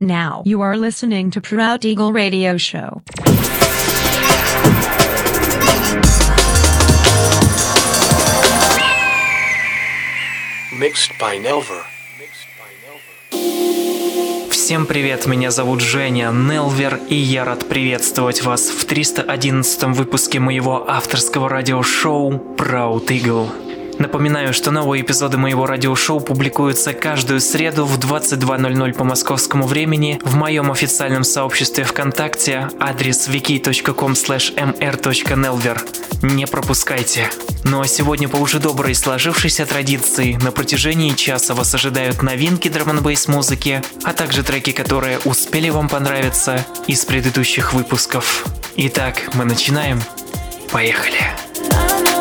Now you are listening to Proud Eagle Radio Show. Mixed by Nelver. Всем привет, меня зовут Женя Нелвер, и я рад приветствовать вас в 311 выпуске моего авторского радиошоу Proud Eagle. Напоминаю, что новые эпизоды моего радиошоу публикуются каждую среду в 22.00 по московскому времени в моем официальном сообществе ВКонтакте, адрес wiki.com mr.nelver. Не пропускайте. Ну а сегодня по уже доброй сложившейся традиции на протяжении часа вас ожидают новинки драм музыки, а также треки, которые успели вам понравиться из предыдущих выпусков. Итак, мы начинаем. Поехали. I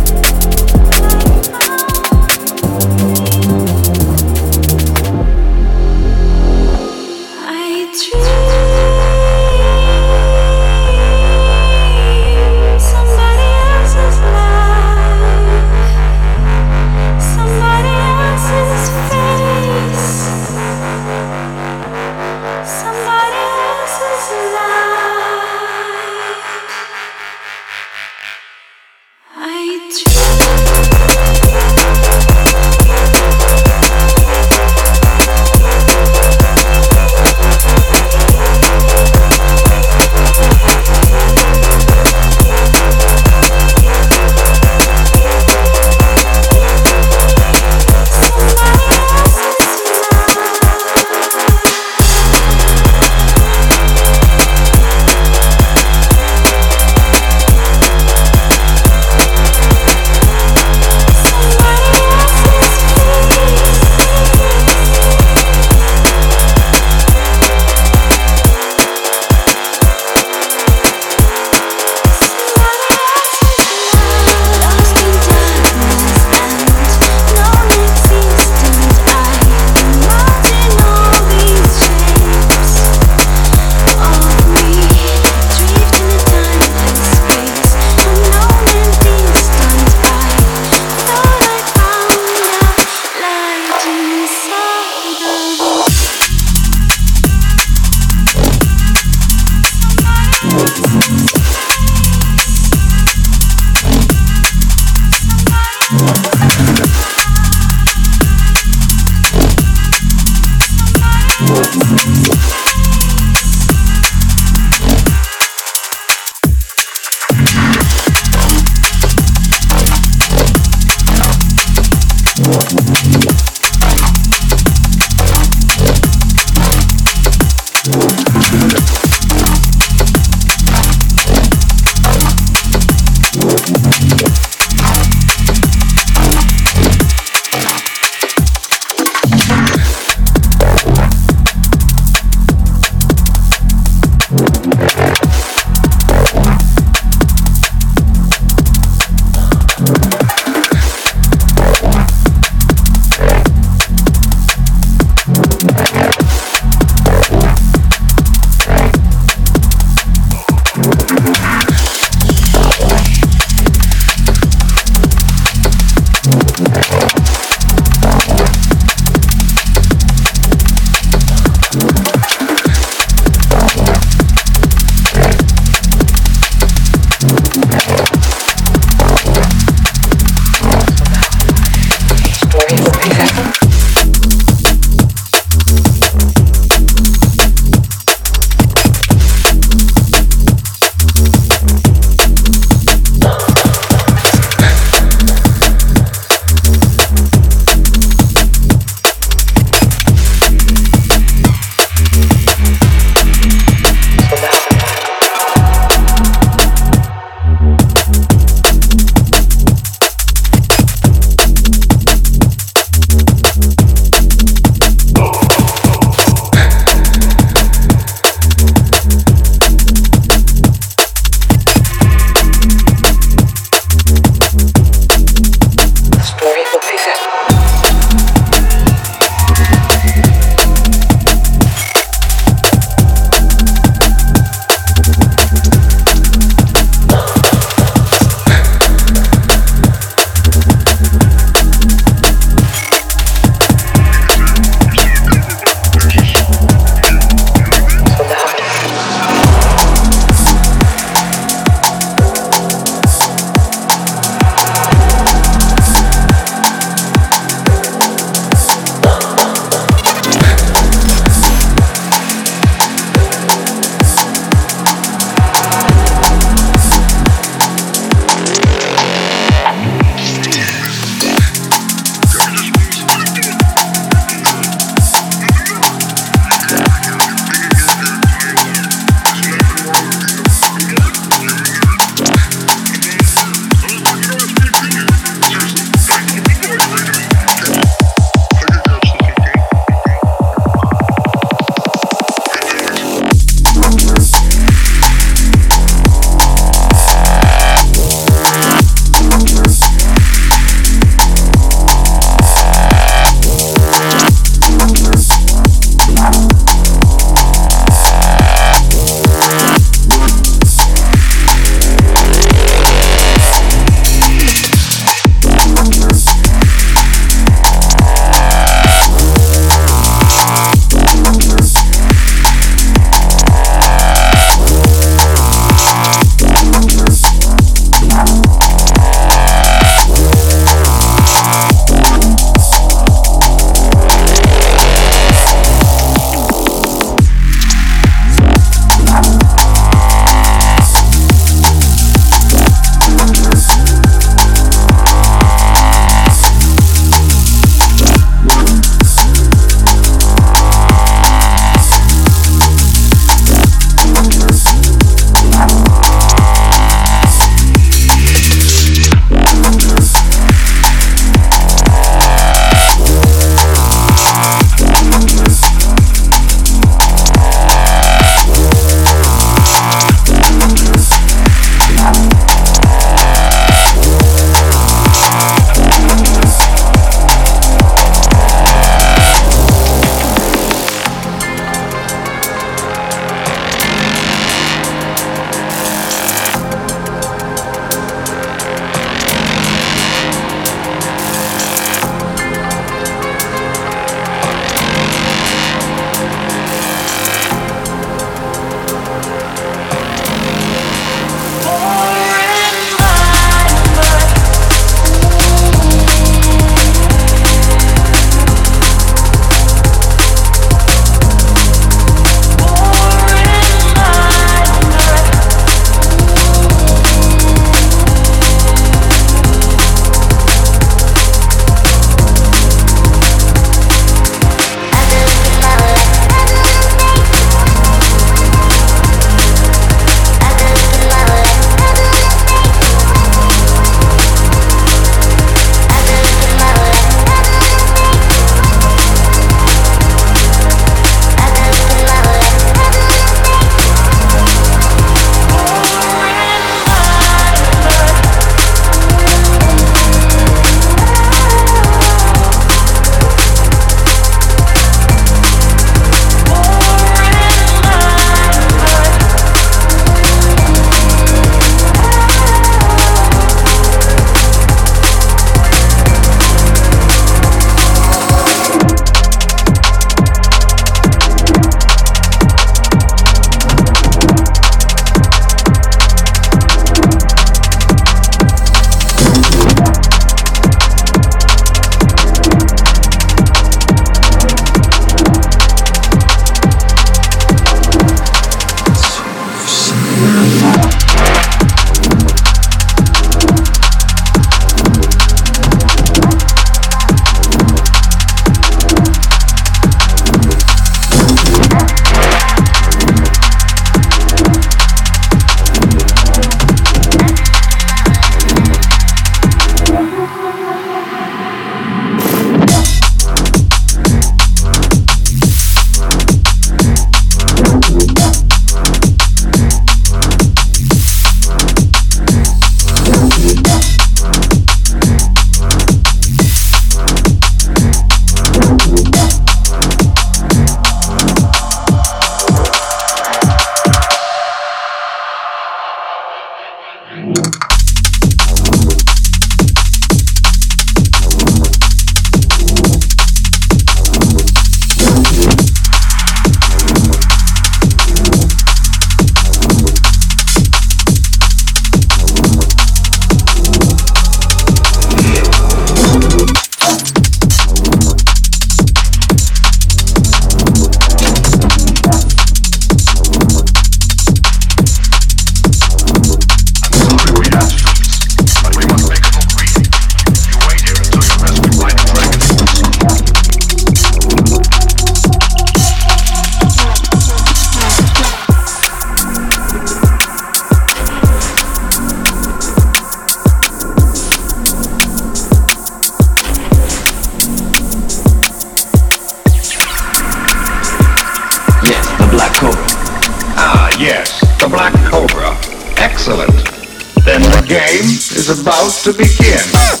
To begin.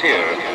Here.